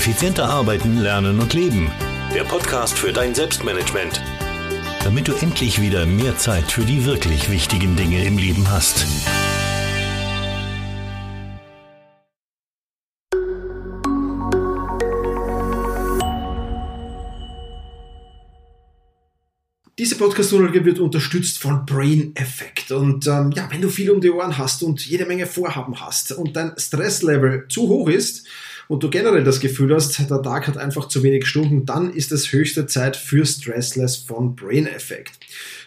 Effizienter arbeiten, lernen und leben. Der Podcast für dein Selbstmanagement. Damit du endlich wieder mehr Zeit für die wirklich wichtigen Dinge im Leben hast. Diese Podcast-Folge wird unterstützt von Brain Effect. Und ähm, ja, wenn du viel um die Ohren hast und jede Menge Vorhaben hast und dein Stresslevel zu hoch ist und du generell das Gefühl hast, der Tag hat einfach zu wenig Stunden, dann ist es höchste Zeit für Stressless von Brain Effect.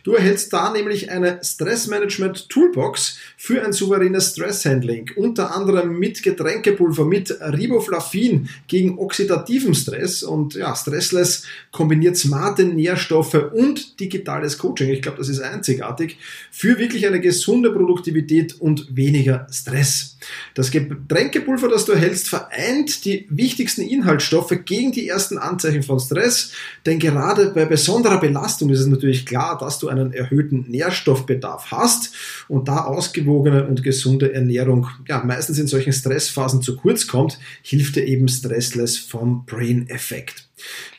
Du erhältst da nämlich eine Stressmanagement Toolbox für ein souveränes Stresshandling, unter anderem mit Getränkepulver, mit Riboflavin gegen oxidativen Stress und ja, Stressless kombiniert smarte Nährstoffe und digitales Coaching. Ich glaube, das ist einzigartig für wirklich eine gesunde Produktivität und weniger Stress. Das Getränkepulver, das du erhältst, vereint die wichtigsten Inhaltsstoffe gegen die ersten Anzeichen von Stress, denn gerade bei besonderer Belastung ist es natürlich klar, dass du einen erhöhten Nährstoffbedarf hast und da ausgewogene und gesunde Ernährung ja, meistens in solchen Stressphasen zu kurz kommt, hilft dir eben Stressless vom Brain Effekt.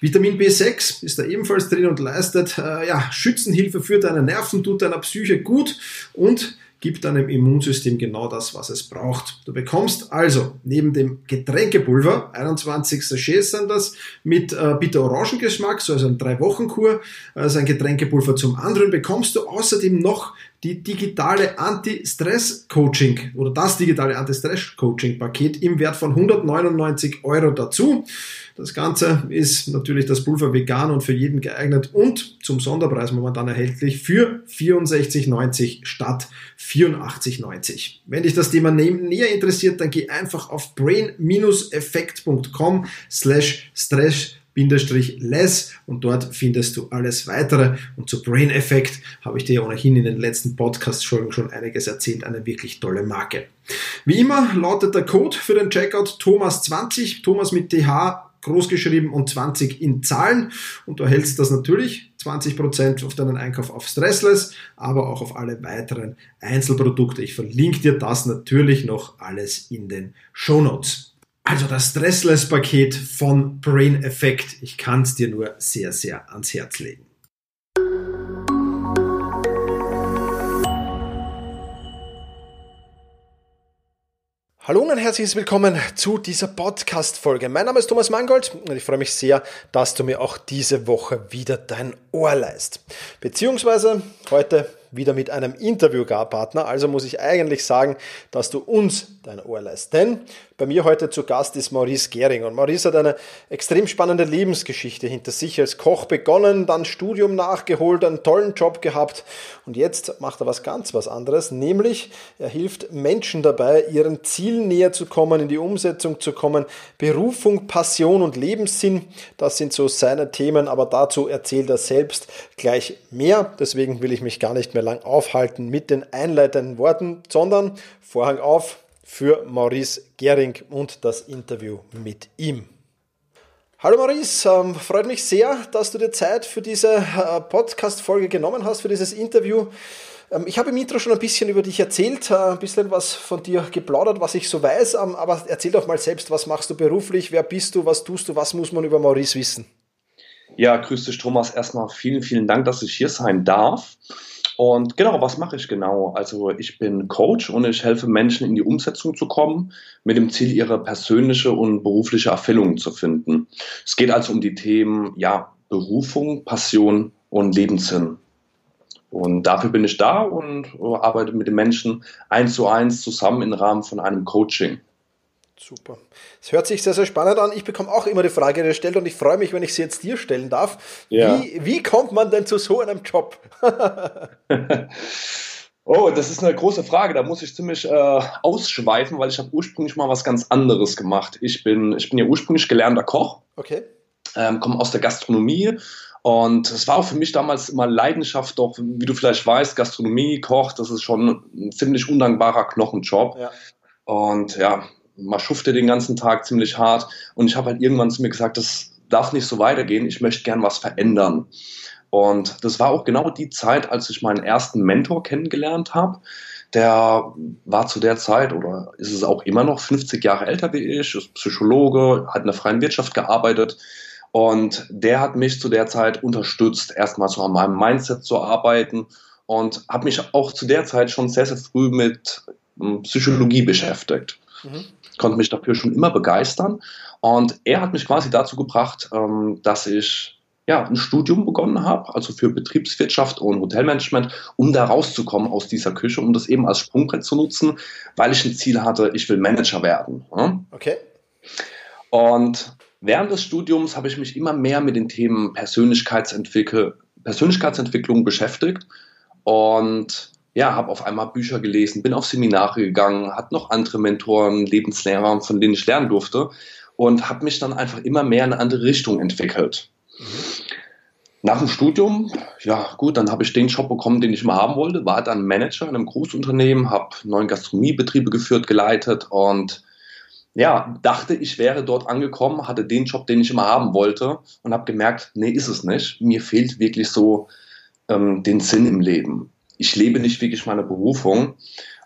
Vitamin B6 ist da ebenfalls drin und leistet äh, ja, Schützenhilfe für deine Nerven, tut deiner Psyche gut und gibt deinem Immunsystem genau das, was es braucht. Du bekommst also neben dem Getränkepulver, 21 Sachets sind das, mit äh, bitter-Orangengeschmack, so also ein 3-Wochen-Kur, also ein Getränkepulver zum anderen, bekommst du außerdem noch die digitale Anti-Stress-Coaching oder das digitale Anti-Stress-Coaching-Paket im Wert von 199 Euro dazu. Das Ganze ist natürlich das Pulver vegan und für jeden geeignet und zum Sonderpreis momentan erhältlich für 64,90 statt 84,90. Wenn dich das Thema näher interessiert, dann geh einfach auf brain-effekt.com slash stress less und dort findest du alles weitere. Und zu Brain Effect habe ich dir ohnehin in den letzten Podcast-Folgen schon einiges erzählt, eine wirklich tolle Marke. Wie immer lautet der Code für den Checkout Thomas20, Thomas mit TH großgeschrieben und 20 in Zahlen und du erhältst das natürlich 20% auf deinen Einkauf auf Stressless, aber auch auf alle weiteren Einzelprodukte. Ich verlinke dir das natürlich noch alles in den Show Notes. Also das Stressless-Paket von Brain Effect. Ich kann es dir nur sehr, sehr ans Herz legen. Hallo und herzliches Willkommen zu dieser Podcast-Folge. Mein Name ist Thomas Mangold und ich freue mich sehr, dass du mir auch diese Woche wieder dein Ohr leist. Beziehungsweise heute wieder mit einem Interviewpartner. Also muss ich eigentlich sagen, dass du uns dein Ohr leist. Denn bei mir heute zu Gast ist Maurice Gehring. Und Maurice hat eine extrem spannende Lebensgeschichte hinter sich. Als Koch begonnen, dann Studium nachgeholt, einen tollen Job gehabt. Und jetzt macht er was ganz was anderes. Nämlich, er hilft Menschen dabei, ihren Zielen näher zu kommen, in die Umsetzung zu kommen. Berufung, Passion und Lebenssinn, das sind so seine Themen. Aber dazu erzählt er selbst gleich mehr. Deswegen will ich mich gar nicht mehr lang aufhalten mit den einleitenden Worten, sondern Vorhang auf für Maurice Gering und das Interview mit ihm. Hallo Maurice, ähm, freut mich sehr, dass du dir Zeit für diese äh, Podcast-Folge genommen hast, für dieses Interview. Ähm, ich habe im Intro schon ein bisschen über dich erzählt, äh, ein bisschen was von dir geplaudert, was ich so weiß, ähm, aber erzähl doch mal selbst, was machst du beruflich, wer bist du, was tust du, was muss man über Maurice wissen? Ja, grüß dich Thomas, erstmal vielen, vielen Dank, dass ich hier sein darf. Und genau, was mache ich genau? Also ich bin Coach und ich helfe Menschen in die Umsetzung zu kommen, mit dem Ziel, ihre persönliche und berufliche Erfüllung zu finden. Es geht also um die Themen, ja, Berufung, Passion und Lebenssinn. Und dafür bin ich da und arbeite mit den Menschen eins zu eins zusammen im Rahmen von einem Coaching. Super. Es hört sich sehr, sehr spannend an. Ich bekomme auch immer die Frage gestellt und ich freue mich, wenn ich sie jetzt dir stellen darf. Ja. Wie, wie kommt man denn zu so einem Job? oh, das ist eine große Frage. Da muss ich ziemlich äh, ausschweifen, weil ich habe ursprünglich mal was ganz anderes gemacht. Ich bin, ich bin ja ursprünglich gelernter Koch. Okay. Ähm, komme aus der Gastronomie und es war auch für mich damals immer Leidenschaft, doch, wie du vielleicht weißt, Gastronomie, Koch, das ist schon ein ziemlich undankbarer Knochenjob. Ja. Und ja, man schufte den ganzen Tag ziemlich hart und ich habe halt irgendwann zu mir gesagt, das darf nicht so weitergehen, ich möchte gern was verändern. Und das war auch genau die Zeit, als ich meinen ersten Mentor kennengelernt habe, der war zu der Zeit oder ist es auch immer noch 50 Jahre älter wie ich, ist Psychologe, hat in der freien Wirtschaft gearbeitet und der hat mich zu der Zeit unterstützt, erstmal so an meinem Mindset zu arbeiten und hat mich auch zu der Zeit schon sehr, sehr früh mit hm, Psychologie beschäftigt. Mhm. Konnte mich dafür schon immer begeistern und er hat mich quasi dazu gebracht, ähm, dass ich ja, ein Studium begonnen habe, also für Betriebswirtschaft und Hotelmanagement, um da rauszukommen aus dieser Küche, um das eben als Sprungbrett zu nutzen, weil ich ein Ziel hatte, ich will Manager werden. Okay. Und während des Studiums habe ich mich immer mehr mit den Themen Persönlichkeitsentwickel Persönlichkeitsentwicklung beschäftigt und ja, habe auf einmal Bücher gelesen, bin auf Seminare gegangen, hatte noch andere Mentoren, Lebenslehrer, von denen ich lernen durfte und habe mich dann einfach immer mehr in eine andere Richtung entwickelt. Nach dem Studium, ja gut, dann habe ich den Job bekommen, den ich immer haben wollte, war dann Manager in einem Großunternehmen, habe neun Gastronomiebetriebe geführt, geleitet und ja, dachte, ich wäre dort angekommen, hatte den Job, den ich immer haben wollte und habe gemerkt, nee, ist es nicht. Mir fehlt wirklich so ähm, den Sinn im Leben. Ich lebe nicht wirklich meine Berufung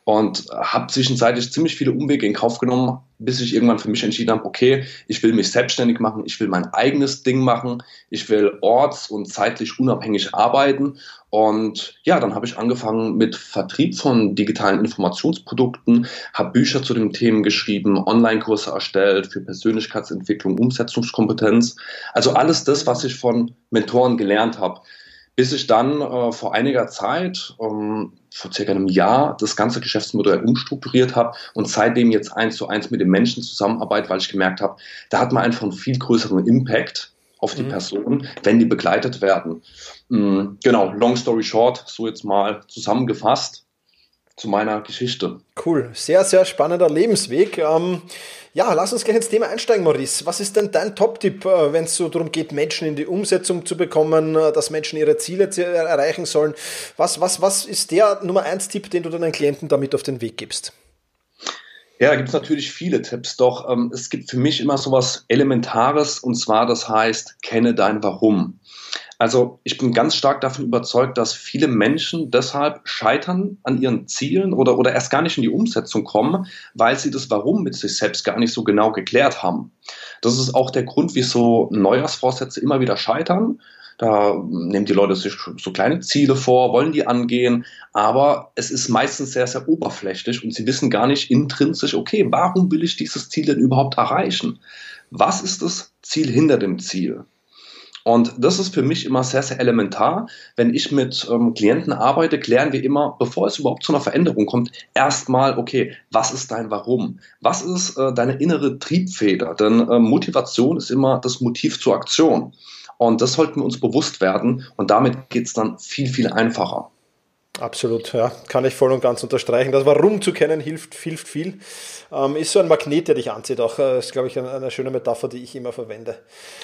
und habe zwischenzeitlich ziemlich viele Umwege in Kauf genommen, bis ich irgendwann für mich entschieden habe, okay, ich will mich selbstständig machen, ich will mein eigenes Ding machen, ich will orts- und zeitlich unabhängig arbeiten. Und ja, dann habe ich angefangen mit Vertrieb von digitalen Informationsprodukten, habe Bücher zu den Themen geschrieben, Online-Kurse erstellt für Persönlichkeitsentwicklung, Umsetzungskompetenz. Also alles das, was ich von Mentoren gelernt habe bis ich dann äh, vor einiger Zeit, ähm, vor circa einem Jahr, das ganze Geschäftsmodell umstrukturiert habe und seitdem jetzt eins zu eins mit den Menschen zusammenarbeite, weil ich gemerkt habe, da hat man einfach einen viel größeren Impact auf die mhm. Person, wenn die begleitet werden. Mhm, genau, long story short, so jetzt mal zusammengefasst zu meiner Geschichte. Cool, sehr, sehr spannender Lebensweg. Ähm, ja, lass uns gleich ins Thema einsteigen, Maurice. Was ist denn dein Top-Tipp, äh, wenn es so darum geht, Menschen in die Umsetzung zu bekommen, äh, dass Menschen ihre Ziele erreichen sollen? Was, was, was ist der Nummer 1 Tipp, den du deinen Klienten damit auf den Weg gibst? Ja, da gibt es natürlich viele Tipps, doch ähm, es gibt für mich immer so was Elementares und zwar das heißt, kenne dein Warum. Also ich bin ganz stark davon überzeugt, dass viele Menschen deshalb scheitern an ihren Zielen oder, oder erst gar nicht in die Umsetzung kommen, weil sie das Warum mit sich selbst gar nicht so genau geklärt haben. Das ist auch der Grund, wieso Neujahrsvorsätze immer wieder scheitern. Da nehmen die Leute sich so kleine Ziele vor, wollen die angehen, aber es ist meistens sehr, sehr oberflächlich und sie wissen gar nicht intrinsisch, okay, warum will ich dieses Ziel denn überhaupt erreichen? Was ist das Ziel hinter dem Ziel? Und das ist für mich immer sehr, sehr elementar. Wenn ich mit ähm, Klienten arbeite, klären wir immer, bevor es überhaupt zu einer Veränderung kommt, erstmal, okay, was ist dein Warum? Was ist äh, deine innere Triebfeder? Denn äh, Motivation ist immer das Motiv zur Aktion. Und das sollten wir uns bewusst werden. Und damit geht es dann viel, viel einfacher. Absolut, ja, kann ich voll und ganz unterstreichen. Das Warum zu kennen hilft, hilft viel. Ähm, ist so ein Magnet, der dich anzieht. Auch äh, ist, glaube ich, eine, eine, schöne Metapher, die ich immer verwende.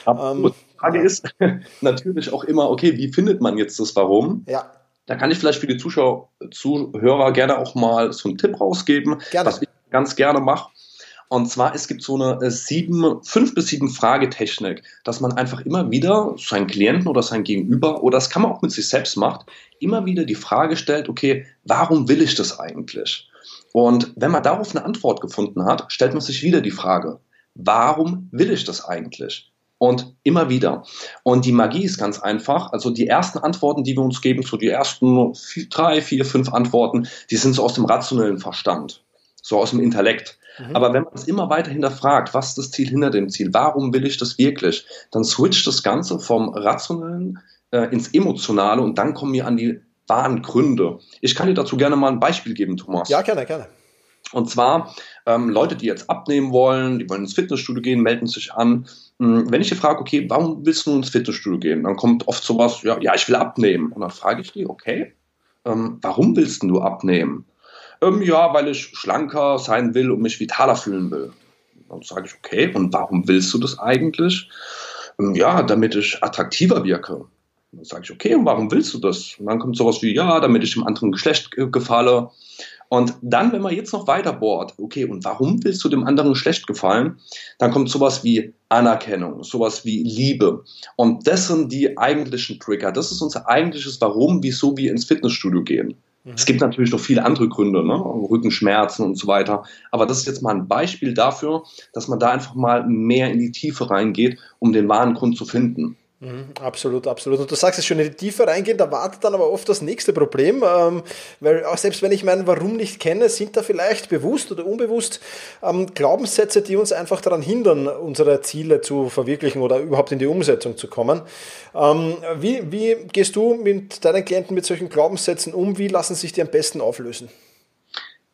Absolut. Ähm, Frage ja. ist natürlich auch immer, okay, wie findet man jetzt das Warum? Ja. Da kann ich vielleicht für die Zuschauer, Zuhörer gerne auch mal so einen Tipp rausgeben, gerne. was ich ganz gerne mache. Und zwar, es gibt so eine äh, sieben, fünf bis sieben Fragetechnik, dass man einfach immer wieder seinen Klienten oder sein Gegenüber, oder das kann man auch mit sich selbst macht, immer wieder die Frage stellt, okay, warum will ich das eigentlich? Und wenn man darauf eine Antwort gefunden hat, stellt man sich wieder die Frage, warum will ich das eigentlich? Und immer wieder. Und die Magie ist ganz einfach. Also die ersten Antworten, die wir uns geben, so die ersten vier, drei, vier, fünf Antworten, die sind so aus dem rationellen Verstand, so aus dem Intellekt. Mhm. Aber wenn man es immer weiter hinterfragt, was ist das Ziel hinter dem Ziel, warum will ich das wirklich, dann switcht das Ganze vom Rationellen äh, ins Emotionale und dann kommen wir an die wahren Gründe. Ich kann dir dazu gerne mal ein Beispiel geben, Thomas. Ja, gerne, gerne. Und zwar ähm, Leute, die jetzt abnehmen wollen, die wollen ins Fitnessstudio gehen, melden sich an. Hm, wenn ich dir frage, okay, warum willst du ins Fitnessstudio gehen? Dann kommt oft sowas, ja, ja, ich will abnehmen. Und dann frage ich die, okay, ähm, warum willst du abnehmen? Ähm, ja, weil ich schlanker sein will und mich vitaler fühlen will. Dann sage ich, okay, und warum willst du das eigentlich? Ähm, ja, damit ich attraktiver wirke. Dann sage ich, okay, und warum willst du das? Und dann kommt sowas wie, ja, damit ich dem anderen Geschlecht gefalle. Und dann, wenn man jetzt noch weiter bohrt, okay, und warum willst du dem anderen Geschlecht gefallen? Dann kommt sowas wie Anerkennung, sowas wie Liebe. Und das sind die eigentlichen Trigger. Das ist unser eigentliches Warum, wieso wir ins Fitnessstudio gehen. Es gibt natürlich noch viele andere Gründe, ne? Rückenschmerzen und so weiter. Aber das ist jetzt mal ein Beispiel dafür, dass man da einfach mal mehr in die Tiefe reingeht, um den wahren Grund zu finden. Mhm, absolut, absolut. Und du sagst es schon, in die Tiefe reingehen, da wartet dann aber oft das nächste Problem, ähm, weil auch selbst wenn ich meinen Warum nicht kenne, sind da vielleicht bewusst oder unbewusst ähm, Glaubenssätze, die uns einfach daran hindern, unsere Ziele zu verwirklichen oder überhaupt in die Umsetzung zu kommen. Ähm, wie, wie gehst du mit deinen Klienten mit solchen Glaubenssätzen um? Wie lassen sich die am besten auflösen?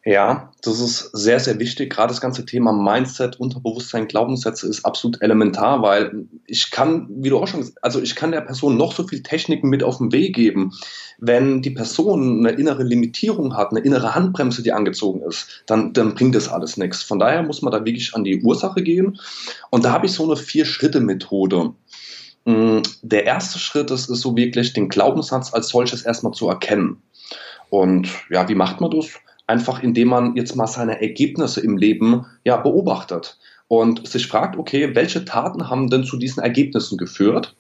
Ja, das ist sehr, sehr wichtig. Gerade das ganze Thema Mindset, Unterbewusstsein, Glaubenssätze ist absolut elementar, weil ich kann, wie du auch schon gesagt also ich kann der Person noch so viel Techniken mit auf den Weg geben. Wenn die Person eine innere Limitierung hat, eine innere Handbremse, die angezogen ist, dann, dann bringt das alles nichts. Von daher muss man da wirklich an die Ursache gehen. Und da habe ich so eine Vier-Schritte-Methode. Mm, der erste Schritt ist, ist so wirklich, den Glaubenssatz als solches erstmal zu erkennen. Und ja, wie macht man das? Einfach indem man jetzt mal seine Ergebnisse im Leben ja beobachtet und sich fragt, okay, welche Taten haben denn zu diesen Ergebnissen geführt?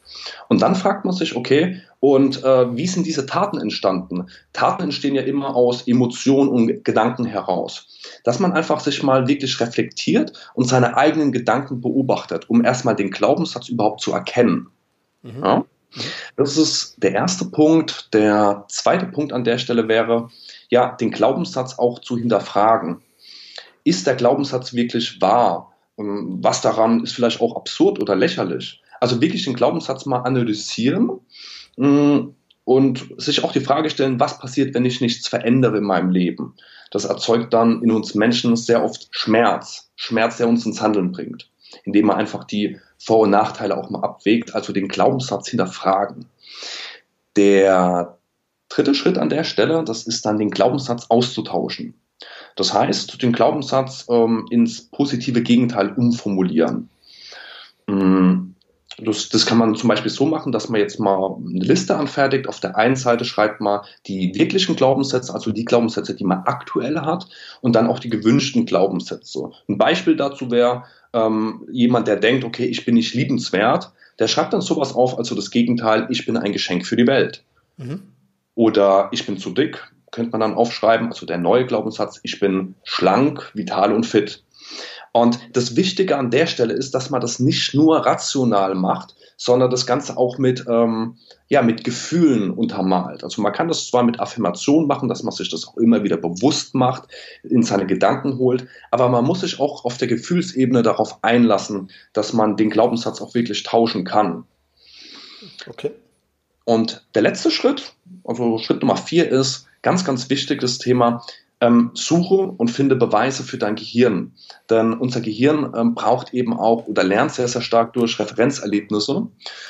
Und dann fragt man sich, okay, und äh, wie sind diese Taten entstanden? Taten entstehen ja immer aus Emotionen und Gedanken heraus. Dass man einfach sich mal wirklich reflektiert und seine eigenen Gedanken beobachtet, um erstmal den Glaubenssatz überhaupt zu erkennen. Mhm. Ja? Das ist der erste Punkt. Der zweite Punkt an der Stelle wäre, ja, den Glaubenssatz auch zu hinterfragen. Ist der Glaubenssatz wirklich wahr? Was daran ist vielleicht auch absurd oder lächerlich? Also wirklich den Glaubenssatz mal analysieren mm, und sich auch die Frage stellen, was passiert, wenn ich nichts verändere in meinem Leben? Das erzeugt dann in uns Menschen sehr oft Schmerz, Schmerz, der uns ins Handeln bringt, indem man einfach die vor- und Nachteile auch mal abwägt, also den Glaubenssatz hinterfragen. Der dritte Schritt an der Stelle, das ist dann den Glaubenssatz auszutauschen. Das heißt, den Glaubenssatz ähm, ins positive Gegenteil umformulieren. Mm, das, das, kann man zum Beispiel so machen, dass man jetzt mal eine Liste anfertigt. Auf der einen Seite schreibt man die wirklichen Glaubenssätze, also die Glaubenssätze, die man aktuell hat, und dann auch die gewünschten Glaubenssätze. Ein Beispiel dazu wäre ähm, jemand, der denkt, okay, ich bin nicht liebenswert, der schreibt dann sowas auf, also das Gegenteil, ich bin ein Geschenk für die Welt. Mhm. Oder ich bin zu dick, könnte man dann aufschreiben. Also der neue Glaubenssatz, ich bin schlank, vital und fit. Und das Wichtige an der Stelle ist, dass man das nicht nur rational macht, sondern das Ganze auch mit, ähm, ja, mit Gefühlen untermalt. Also man kann das zwar mit Affirmation machen, dass man sich das auch immer wieder bewusst macht, in seine Gedanken holt, aber man muss sich auch auf der Gefühlsebene darauf einlassen, dass man den Glaubenssatz auch wirklich tauschen kann. Okay. Und der letzte Schritt, also Schritt Nummer vier ist, ganz, ganz wichtig, das Thema, ähm, suche und finde Beweise für dein Gehirn. Denn unser Gehirn ähm, braucht eben auch oder lernt sehr, sehr stark durch Referenzerlebnisse.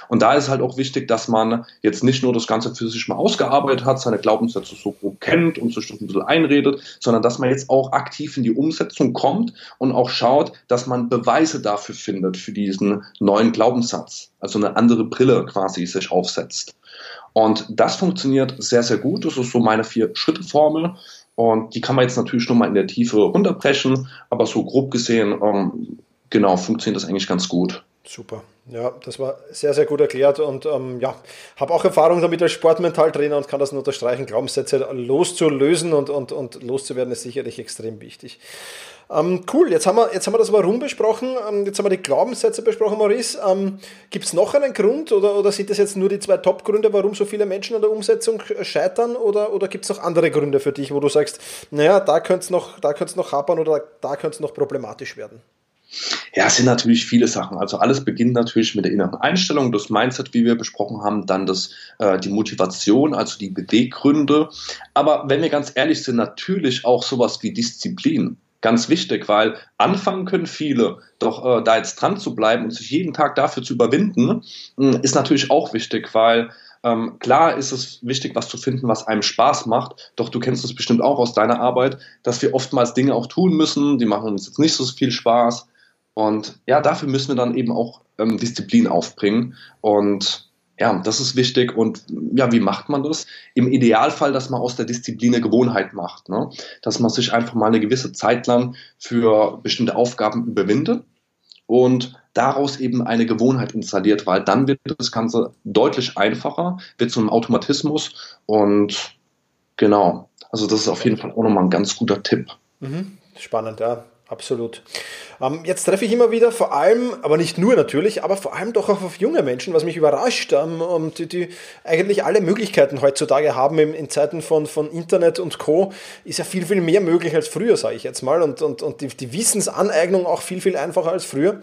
Und da ist halt auch wichtig, dass man jetzt nicht nur das Ganze für sich mal ausgearbeitet hat, seine Glaubenssätze so grob kennt und sich das ein bisschen einredet, sondern dass man jetzt auch aktiv in die Umsetzung kommt und auch schaut, dass man Beweise dafür findet für diesen neuen Glaubenssatz. Also eine andere Brille quasi sich aufsetzt. Und das funktioniert sehr, sehr gut. Das ist so meine Vier-Schritte-Formel. Und die kann man jetzt natürlich nochmal in der Tiefe runterbrechen, aber so grob gesehen, ähm, genau, funktioniert das eigentlich ganz gut. Super. Ja, das war sehr, sehr gut erklärt und ähm, ja, habe auch Erfahrung damit als Sportmentaltrainer und kann das nur unterstreichen. Glaubenssätze loszulösen und, und, und loszuwerden ist sicherlich extrem wichtig. Ähm, cool, jetzt haben, wir, jetzt haben wir das Warum besprochen, ähm, jetzt haben wir die Glaubenssätze besprochen, Maurice. Ähm, Gibt es noch einen Grund oder, oder sind das jetzt nur die zwei Top-Gründe, warum so viele Menschen an der Umsetzung scheitern oder, oder gibt es noch andere Gründe für dich, wo du sagst, naja, da könnte es noch, noch hapern oder da könnte es noch problematisch werden? Ja, es sind natürlich viele Sachen. Also alles beginnt natürlich mit der inneren Einstellung, das Mindset, wie wir besprochen haben, dann das, äh, die Motivation, also die Beweggründe. Aber wenn wir ganz ehrlich sind, natürlich auch sowas wie Disziplin ganz wichtig, weil anfangen können viele, doch äh, da jetzt dran zu bleiben und sich jeden Tag dafür zu überwinden, mh, hm, ist natürlich auch wichtig, weil ähm, klar ist es wichtig, was zu finden, was einem Spaß macht, doch du kennst es bestimmt auch aus deiner Arbeit, dass wir oftmals Dinge auch tun müssen, die machen uns jetzt nicht so viel Spaß. Und ja, dafür müssen wir dann eben auch ähm, Disziplin aufbringen. Und ja, das ist wichtig. Und ja, wie macht man das? Im Idealfall, dass man aus der Disziplin eine Gewohnheit macht. Ne? Dass man sich einfach mal eine gewisse Zeit lang für bestimmte Aufgaben überwindet und daraus eben eine Gewohnheit installiert, weil dann wird das Ganze deutlich einfacher, wird zu einem Automatismus und Genau. Also das ist auf jeden Fall auch nochmal ein ganz guter Tipp. Mhm. Spannend, ja absolut. Ähm, jetzt treffe ich immer wieder vor allem, aber nicht nur natürlich, aber vor allem doch auch auf junge Menschen, was mich überrascht, ähm, und die, die, eigentlich alle Möglichkeiten heutzutage haben in, in, Zeiten von, von Internet und Co. ist ja viel, viel mehr möglich als früher, sage ich jetzt mal, und, und, und die, die Wissensaneignung auch viel, viel einfacher als früher.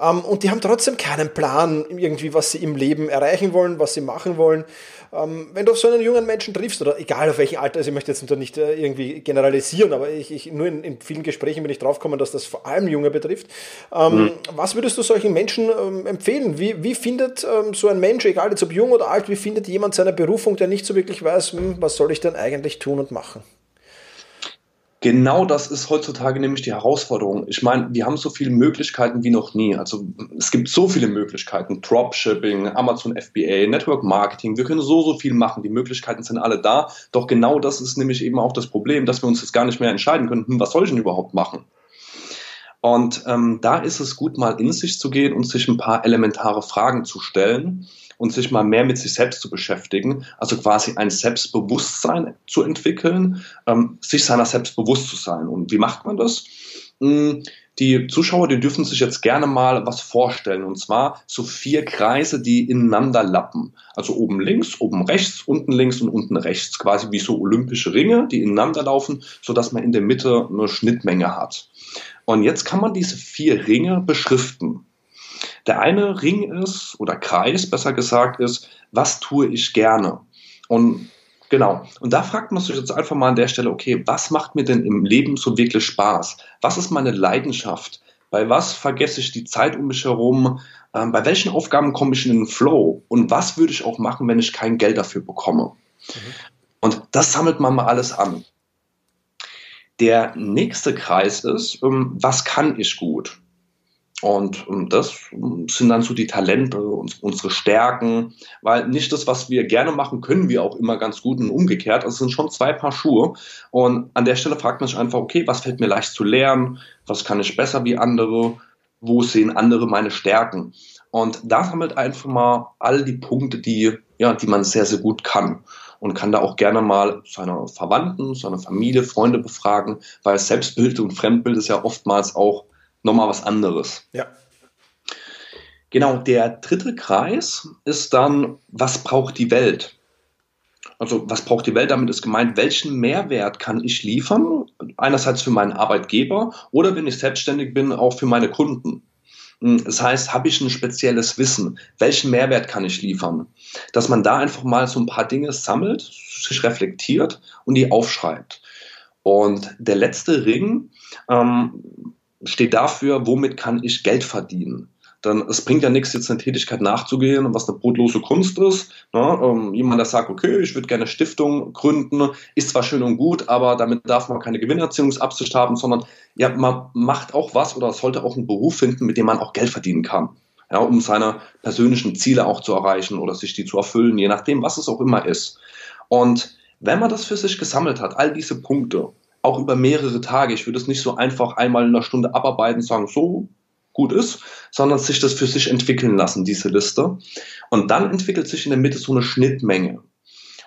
Ähm, und die haben trotzdem keinen Plan irgendwie, was sie im Leben erreichen wollen, was sie machen wollen. Ähm, wenn du auf so einen jungen Menschen triffst, oder egal auf welchem Alter, also ich möchte jetzt nicht äh, irgendwie generalisieren, aber ich, ich nur in, in, vielen Gesprächen bin ich draufgekommen, dass das vor allem Junge betrifft. Ähm, mhm. Was würdest du solchen Menschen ähm, empfehlen? Wie, wie findet ähm, so ein Mensch, egal jetzt ob jung oder alt, wie findet jemand seine Berufung, der nicht so wirklich weiß, hm, was soll ich denn eigentlich tun und machen? Genau das ist heutzutage nämlich die Herausforderung. Ich meine, wir haben so viele Möglichkeiten wie noch nie. Also es gibt so viele Möglichkeiten. Dropshipping, Amazon FBA, Network Marketing. Wir können so, so viel machen. Die Möglichkeiten sind alle da. Doch genau das ist nämlich eben auch das Problem, dass wir uns jetzt gar nicht mehr entscheiden können, hm, was soll ich denn überhaupt machen? Und ähm, da ist es gut, mal in sich zu gehen und sich ein paar elementare Fragen zu stellen und sich mal mehr mit sich selbst zu beschäftigen, also quasi ein Selbstbewusstsein zu entwickeln, ähm, sich seiner selbst bewusst zu sein. Und wie macht man das? Hm, die Zuschauer, die dürfen sich jetzt gerne mal was vorstellen. Und zwar so vier Kreise, die ineinander lappen. Also oben links, oben rechts, unten links und unten rechts. Quasi wie so olympische Ringe, die ineinander laufen, sodass man in der Mitte eine Schnittmenge hat. Und jetzt kann man diese vier Ringe beschriften. Der eine Ring ist, oder Kreis besser gesagt, ist, was tue ich gerne? Und genau, und da fragt man sich jetzt einfach mal an der Stelle, okay, was macht mir denn im Leben so wirklich Spaß? Was ist meine Leidenschaft? Bei was vergesse ich die Zeit um mich herum? Ähm, bei welchen Aufgaben komme ich in den Flow? Und was würde ich auch machen, wenn ich kein Geld dafür bekomme? Mhm. Und das sammelt man mal alles an. Der nächste Kreis ist, ähm, was kann ich gut? Und, und das sind dann so die Talente, unsere Stärken, weil nicht das, was wir gerne machen, können wir auch immer ganz gut und umgekehrt. Also es sind schon zwei Paar Schuhe. Und an der Stelle fragt man sich einfach, okay, was fällt mir leicht zu lernen? Was kann ich besser wie andere? Wo sehen andere meine Stärken? Und da sammelt einfach mal all die Punkte, die, ja, die man sehr, sehr gut kann. Und kann da auch gerne mal seine Verwandten, seine Familie, Freunde befragen, weil Selbstbild und Fremdbild ist ja oftmals auch nochmal was anderes. Ja. Genau, der dritte Kreis ist dann, was braucht die Welt? Also was braucht die Welt? Damit ist gemeint, welchen Mehrwert kann ich liefern? Einerseits für meinen Arbeitgeber oder wenn ich selbstständig bin, auch für meine Kunden. Hm, das heißt, habe ich ein spezielles Wissen? Welchen Mehrwert kann ich liefern? Dass man da einfach mal so ein paar Dinge sammelt, sich reflektiert und die aufschreibt. Und der letzte Ring, ähm, steht dafür, womit kann ich Geld verdienen. Dann, es bringt ja nichts, jetzt eine Tätigkeit nachzugehen, was eine brotlose Kunst ist. Ne? Ähm, jemand, der sagt, okay, ich würde gerne Stiftung gründen, ist zwar schön und gut, aber damit darf man keine Gewinnerziehungsabsicht haben, sondern ja, man macht auch was oder sollte auch einen Beruf finden, mit dem man auch Geld verdienen kann. Ja, um seine persönlichen Ziele auch zu erreichen oder sich die zu erfüllen, je nachdem, was es auch immer ist. Und wenn man das für sich gesammelt hat, all diese Punkte, auch über mehrere Tage. Ich würde es nicht so einfach einmal in einer Stunde abarbeiten sagen, so gut ist, sondern sich das für sich entwickeln lassen, diese Liste. Und dann entwickelt sich in der Mitte so eine Schnittmenge.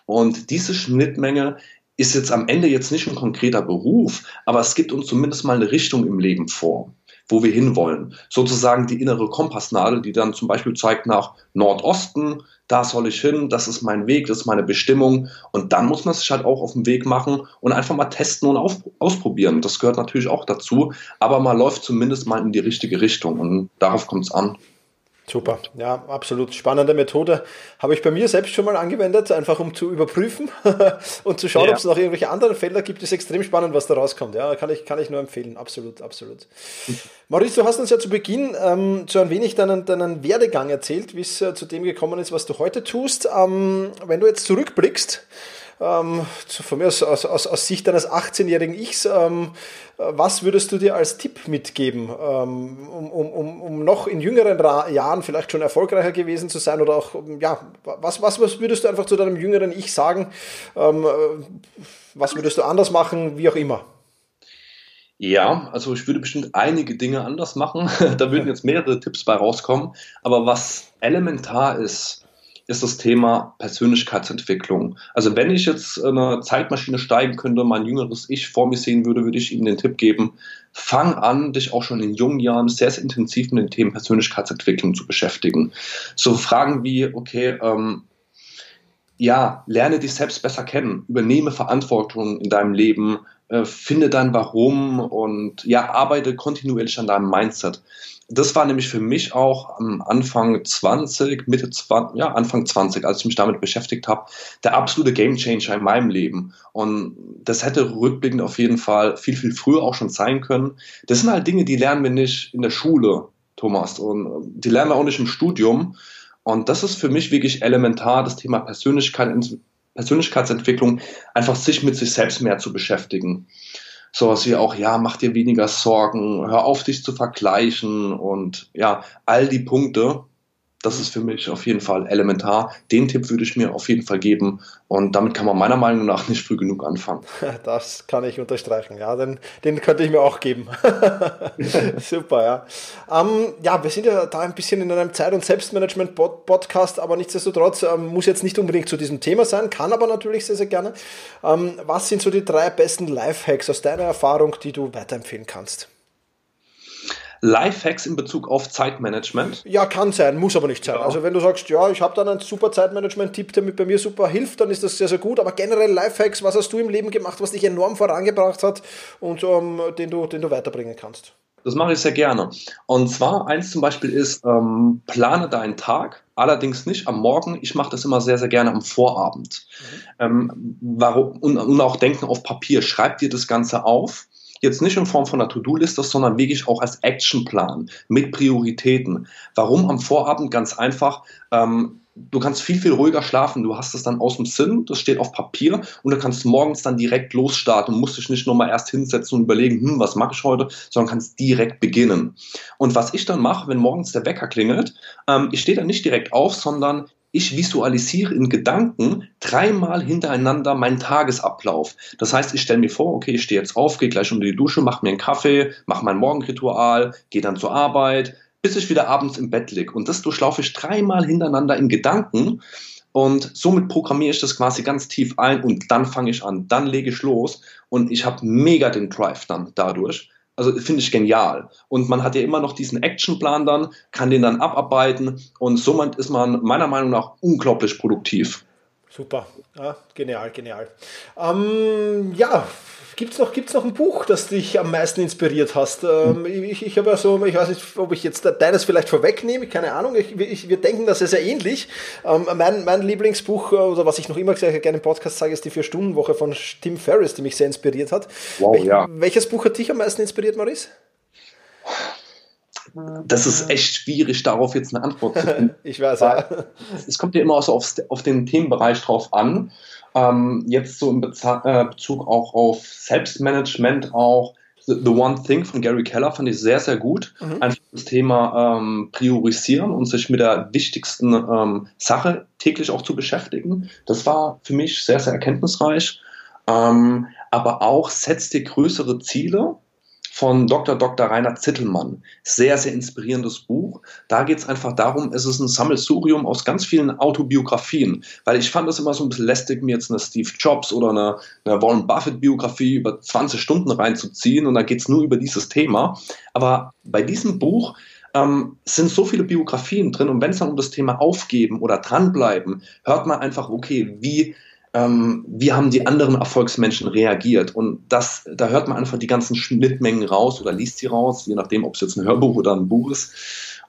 Und diese Schnittmenge ist jetzt am Ende jetzt nicht ein konkreter Beruf, aber es gibt uns zumindest mal eine Richtung im Leben vor wo wir hinwollen. Sozusagen die innere Kompassnadel, die dann zum Beispiel zeigt nach Nordosten, da soll ich hin, das ist mein Weg, das ist meine Bestimmung. Und dann muss man sich halt auch auf den Weg machen und einfach mal testen und auf, ausprobieren. Das gehört natürlich auch dazu, aber man läuft zumindest mal in die richtige Richtung und darauf kommt es an. Super, ja, absolut spannende Methode. Habe ich bei mir selbst schon mal angewendet, einfach um zu überprüfen und zu schauen, ja. ob es noch irgendwelche anderen Felder gibt. Ist extrem spannend, was da rauskommt. Ja, kann ich, kann ich nur empfehlen. Absolut, absolut. Maurice, du hast uns ja zu Beginn ähm, so ein wenig deinen, deinen Werdegang erzählt, wie es äh, zu dem gekommen ist, was du heute tust. Ähm, wenn du jetzt zurückblickst, ähm, von mir aus, aus, aus, Sicht deines 18-jährigen Ichs, ähm, was würdest du dir als Tipp mitgeben, ähm, um, um, um noch in jüngeren Jahren vielleicht schon erfolgreicher gewesen zu sein oder auch, ja, was, was, was würdest du einfach zu deinem jüngeren Ich sagen? Ähm, äh, was würdest du anders machen, wie auch immer? Ja, also ich würde bestimmt einige Dinge anders machen. da würden jetzt mehrere Tipps bei rauskommen. Aber was elementar ist, ist das Thema Persönlichkeitsentwicklung. Also wenn ich jetzt eine Zeitmaschine steigen könnte, mein jüngeres Ich vor mir sehen würde, würde ich ihm den Tipp geben, fang an, dich auch schon in jungen Jahren sehr, sehr intensiv mit den Themen Persönlichkeitsentwicklung zu beschäftigen. So Fragen wie, okay, ähm, ja, lerne dich selbst besser kennen, übernehme Verantwortung in deinem Leben, äh, finde dein Warum und ja, arbeite kontinuierlich an deinem Mindset das war nämlich für mich auch am Anfang 20, Mitte 20, ja, Anfang 20, als ich mich damit beschäftigt habe, der absolute Gamechanger in meinem Leben. Und das hätte rückblickend auf jeden Fall viel, viel früher auch schon sein können. Das sind halt Dinge, die lernen wir nicht in der Schule, Thomas, und die lernen wir auch nicht im Studium. Und das ist für mich wirklich elementar, das Thema Persönlichkeit, Persönlichkeitsentwicklung, einfach sich mit sich selbst mehr zu beschäftigen sowas wie auch, ja, mach dir weniger Sorgen, hör auf, dich zu vergleichen und ja, all die Punkte, das ist für mich auf jeden Fall elementar. Den Tipp würde ich mir auf jeden Fall geben. Und damit kann man meiner Meinung nach nicht früh genug anfangen. Das kann ich unterstreichen. Ja, den, den könnte ich mir auch geben. Super, ja. Ähm, ja, wir sind ja da ein bisschen in einem Zeit- und Selbstmanagement-Podcast, aber nichtsdestotrotz ähm, muss jetzt nicht unbedingt zu diesem Thema sein, kann aber natürlich sehr, sehr gerne. Ähm, was sind so die drei besten Lifehacks aus deiner Erfahrung, die du weiterempfehlen kannst? Lifehacks in Bezug auf Zeitmanagement? Ja, kann sein, muss aber nicht sein. Ja. Also wenn du sagst, ja, ich habe dann einen super Zeitmanagement-Tipp, der mir bei mir super hilft, dann ist das sehr, sehr gut. Aber generell Lifehacks, was hast du im Leben gemacht, was dich enorm vorangebracht hat und ähm, den, du, den du weiterbringen kannst? Das mache ich sehr gerne. Und zwar eins zum Beispiel ist, ähm, plane deinen Tag, allerdings nicht am Morgen. Ich mache das immer sehr, sehr gerne am Vorabend. Mhm. Ähm, warum, und, und, auch denken auf Papier. Schreib dir das Ganze auf jetzt nicht in Form von einer To-Do-Liste, sondern wirklich auch als Actionplan mit Prioritäten. Warum am Vorabend? Ganz einfach. Ähm, du kannst viel, viel ruhiger schlafen. Du hast es dann aus dem Sinn, das steht auf Papier und du kannst morgens dann direkt losstarten und musst dich nicht nochmal erst hinsetzen und überlegen, hm, was mache ich heute, sondern kannst direkt beginnen. Und was ich dann mache, wenn morgens der Wecker klingelt, ähm, ich stehe dann nicht direkt auf, sondern ich visualisiere in Gedanken dreimal hintereinander meinen Tagesablauf. Das heißt, ich stelle mir vor, okay, ich stehe jetzt auf, gehe gleich unter die Dusche, mache mir einen Kaffee, mache mein Morgenritual, gehe dann zur Arbeit, bis ich wieder abends im Bett liege. Und das durchlaufe ich dreimal hintereinander in Gedanken. Und somit programmiere ich das quasi ganz tief ein und dann fange ich an, dann lege ich los und ich habe mega den Drive dann dadurch. Also finde ich genial. Und man hat ja immer noch diesen Actionplan dann, kann den dann abarbeiten und somit ist man meiner Meinung nach unglaublich produktiv. Super, ja, genial, genial. Ähm, ja, Gibt es noch, gibt's noch ein Buch, das dich am meisten inspiriert hast? Ähm, ich ich habe ja so, ich weiß nicht, ob ich jetzt deines vielleicht vorwegnehme, keine Ahnung. Ich, ich, wir denken das ist sehr ähnlich. Ähm, mein, mein Lieblingsbuch, äh, oder was ich noch immer sehr gerne im Podcast sage, ist die Vier-Stunden-Woche von Tim Ferriss, die mich sehr inspiriert hat. Wow, Welch, ja. Welches Buch hat dich am meisten inspiriert, Maurice? Das ist echt schwierig, darauf jetzt eine Antwort zu finden. ich weiß, ja. Es kommt ja immer so auf, auf den Themenbereich drauf an. Ähm, jetzt so im Beza äh, Bezug auch auf Selbstmanagement auch. The, The, One Thing von Gary Keller fand ich sehr, sehr gut. Mhm. Einfach das Thema ähm, priorisieren und sich mit der wichtigsten ähm, Sache täglich auch zu beschäftigen. Das war für mich sehr, sehr erkenntnisreich. Ähm, aber auch setzt dir größere Ziele von Dr. Dr. Rainer Zittelmann. Sehr, sehr inspirierendes Buch. Da geht es einfach darum, es ist ein Sammelsurium aus ganz vielen Autobiografien, weil ich fand das immer so ein bisschen lästig, mir jetzt eine Steve Jobs oder eine, eine Warren Buffett-Biografie über 20 Stunden reinzuziehen und da geht es nur über dieses Thema. Aber bei diesem Buch ähm, sind so viele Biografien drin und wenn es dann um das Thema Aufgeben oder dranbleiben, hört man einfach, okay, wie ähm, wie haben die anderen Erfolgsmenschen reagiert? Und das, da hört man einfach die ganzen Schnittmengen raus oder liest sie raus, je nachdem, ob es jetzt ein Hörbuch oder ein Buch ist.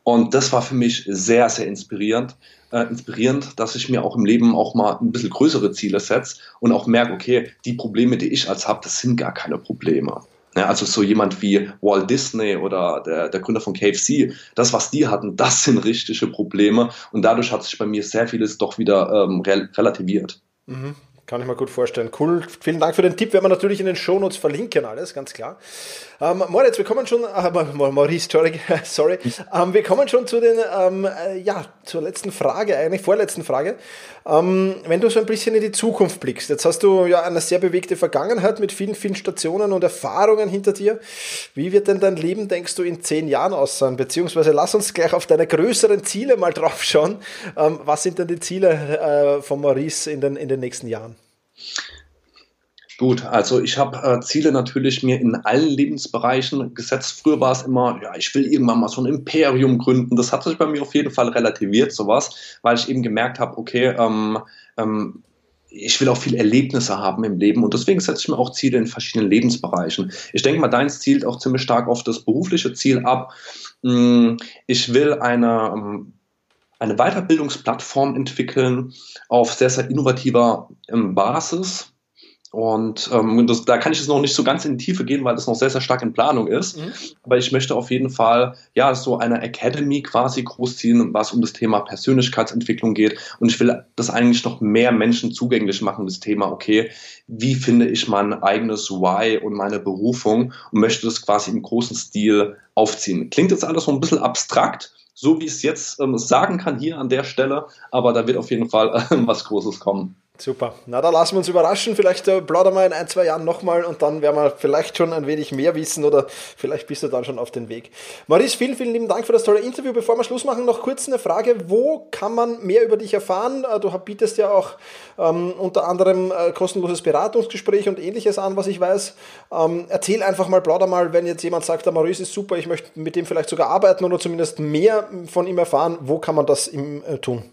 Und das war für mich sehr, sehr inspirierend, äh, inspirierend, dass ich mir auch im Leben auch mal ein bisschen größere Ziele setze und auch merke, okay, die Probleme, die ich als habe, das sind gar keine Probleme. Ja, also so jemand wie Walt Disney oder der, der Gründer von KFC, das, was die hatten, das sind richtige Probleme. Und dadurch hat sich bei mir sehr vieles doch wieder ähm, relativiert. Mhm. Kann ich mir gut vorstellen. Cool. Vielen Dank für den Tipp. Werden wir natürlich in den Shownotes verlinken, alles, ganz klar. Ähm, Moritz, wir kommen schon, äh, Maurice, sorry, ähm, wir kommen schon zu den, ähm, äh, ja, zur letzten Frage, eigentlich vorletzten Frage. Ähm, wenn du so ein bisschen in die Zukunft blickst, jetzt hast du ja eine sehr bewegte Vergangenheit mit vielen, vielen Stationen und Erfahrungen hinter dir. Wie wird denn dein Leben, denkst du, in zehn Jahren aussehen? Beziehungsweise lass uns gleich auf deine größeren Ziele mal drauf schauen. Ähm, was sind denn die Ziele äh, von Maurice in den, in den nächsten Jahren? Gut, also ich habe äh, Ziele natürlich mir in allen Lebensbereichen gesetzt. Früher war es immer, ja, ich will irgendwann mal so ein Imperium gründen. Das hat sich bei mir auf jeden Fall relativiert, sowas, weil ich eben gemerkt habe, okay, ähm, ähm, ich will auch viele Erlebnisse haben im Leben und deswegen setze ich mir auch Ziele in verschiedenen Lebensbereichen. Ich denke mal, deins zielt auch ziemlich stark auf das berufliche Ziel ab. Hm, ich will eine ähm, eine Weiterbildungsplattform entwickeln auf sehr, sehr innovativer ähm, Basis. Und ähm, das, da kann ich jetzt noch nicht so ganz in die Tiefe gehen, weil das noch sehr, sehr stark in Planung ist. Mhm. Aber ich möchte auf jeden Fall ja so eine Academy quasi großziehen, was um das Thema Persönlichkeitsentwicklung geht. Und ich will das eigentlich noch mehr Menschen zugänglich machen, das Thema, okay, wie finde ich mein eigenes Why und meine Berufung und möchte das quasi im großen Stil aufziehen. Klingt jetzt alles so ein bisschen abstrakt, so wie ich es jetzt ähm, sagen kann hier an der Stelle, aber da wird auf jeden Fall äh, was Großes kommen. Super. Na, da lassen wir uns überraschen. Vielleicht äh, plaudern wir in ein, zwei Jahren nochmal und dann werden wir vielleicht schon ein wenig mehr wissen oder vielleicht bist du dann schon auf den Weg. Maurice, vielen, vielen lieben Dank für das tolle Interview. Bevor wir Schluss machen, noch kurz eine Frage. Wo kann man mehr über dich erfahren? Äh, du bietest ja auch ähm, unter anderem äh, kostenloses Beratungsgespräch und ähnliches an, was ich weiß. Ähm, erzähl einfach mal, plauder mal, wenn jetzt jemand sagt, der Maurice ist super, ich möchte mit dem vielleicht sogar arbeiten oder zumindest mehr von ihm erfahren. Wo kann man das im, äh, tun?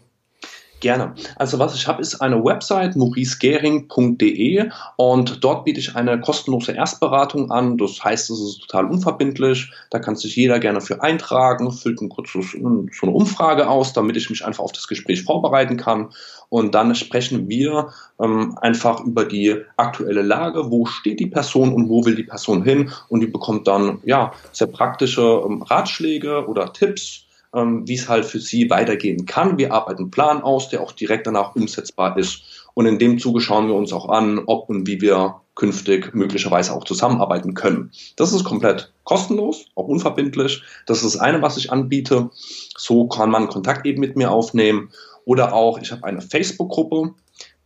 Gerne. Also was ich habe, ist eine Website mauricegering.de und dort biete ich eine kostenlose Erstberatung an. Das heißt, es ist total unverbindlich. Da kann sich jeder gerne für eintragen, füllt ein kurzes, so eine Umfrage aus, damit ich mich einfach auf das Gespräch vorbereiten kann. Und dann sprechen wir ähm, einfach über die aktuelle Lage, wo steht die Person und wo will die Person hin. Und die bekommt dann ja sehr praktische ähm, Ratschläge oder Tipps ähm, wie es halt für sie weitergehen kann. Wir arbeiten einen Plan aus, der auch direkt danach umsetzbar ist. Und in dem Zuge schauen wir uns auch an, ob und wie wir künftig möglicherweise auch zusammenarbeiten können. Das ist komplett kostenlos, auch unverbindlich. Das ist das eine, was ich anbiete. So kann man Kontakt eben mit mir aufnehmen. Oder auch, ich habe eine Facebook-Gruppe,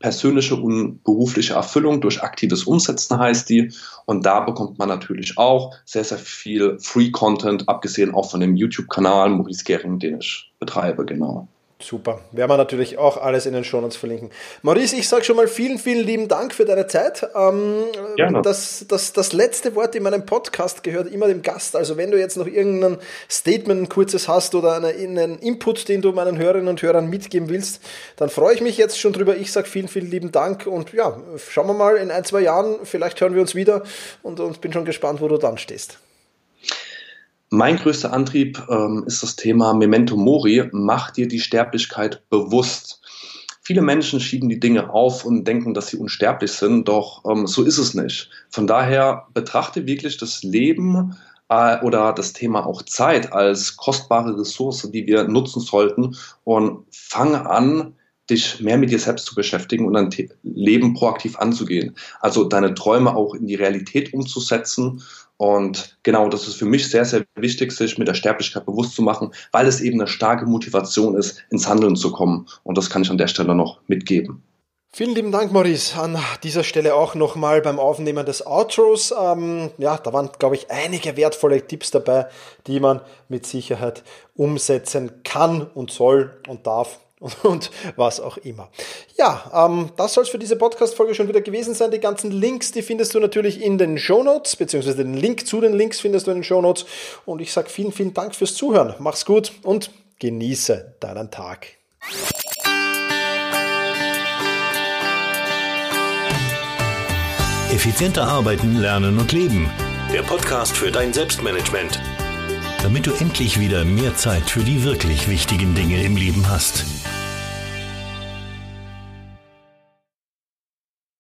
persönliche und berufliche Erfüllung durch aktives Umsetzen heißt die. Und da bekommt man natürlich auch sehr, sehr viel Free Content, abgesehen auch von dem YouTube-Kanal Maurice Gering, den ich betreibe, genau. Super. Werden wir natürlich auch alles in den Shownotes verlinken. Maurice, ich sage schon mal vielen, vielen lieben Dank für deine Zeit. Ähm, Gerne. Das, das, das letzte Wort in meinem Podcast gehört immer dem Gast. Also wenn du jetzt noch irgendein Statement, ein kurzes hast oder eine, einen Input, den du meinen Hörerinnen und Hörern mitgeben willst, dann freue ich mich jetzt schon drüber. Ich sage vielen, vielen lieben Dank und ja, schauen wir mal in ein, zwei Jahren, vielleicht hören wir uns wieder und, und bin schon gespannt, wo du dann stehst. Mein größter Antrieb ähm, ist das Thema Memento Mori. Mach dir die Sterblichkeit bewusst. Viele Menschen schieben die Dinge auf und denken, dass sie unsterblich sind, doch ähm, so ist es nicht. Von daher betrachte wirklich das Leben äh, oder das Thema auch Zeit als kostbare Ressource, die wir nutzen sollten und fange an, dich mehr mit dir selbst zu beschäftigen und dein Leben proaktiv anzugehen. Also deine Träume auch in die Realität umzusetzen und genau, das ist für mich sehr, sehr wichtig, sich mit der Sterblichkeit bewusst zu machen, weil es eben eine starke Motivation ist, ins Handeln zu kommen. Und das kann ich an der Stelle noch mitgeben. Vielen lieben Dank, Maurice. An dieser Stelle auch nochmal beim Aufnehmen des Outros. Ähm, ja, da waren, glaube ich, einige wertvolle Tipps dabei, die man mit Sicherheit umsetzen kann und soll und darf und was auch immer. Ja, ähm, das soll es für diese Podcast-Folge schon wieder gewesen sein. Die ganzen Links, die findest du natürlich in den Show Notes, beziehungsweise den Link zu den Links findest du in den Show Notes. Und ich sage vielen, vielen Dank fürs Zuhören. Mach's gut und genieße deinen Tag. Effizienter arbeiten, lernen und leben. Der Podcast für dein Selbstmanagement. Damit du endlich wieder mehr Zeit für die wirklich wichtigen Dinge im Leben hast.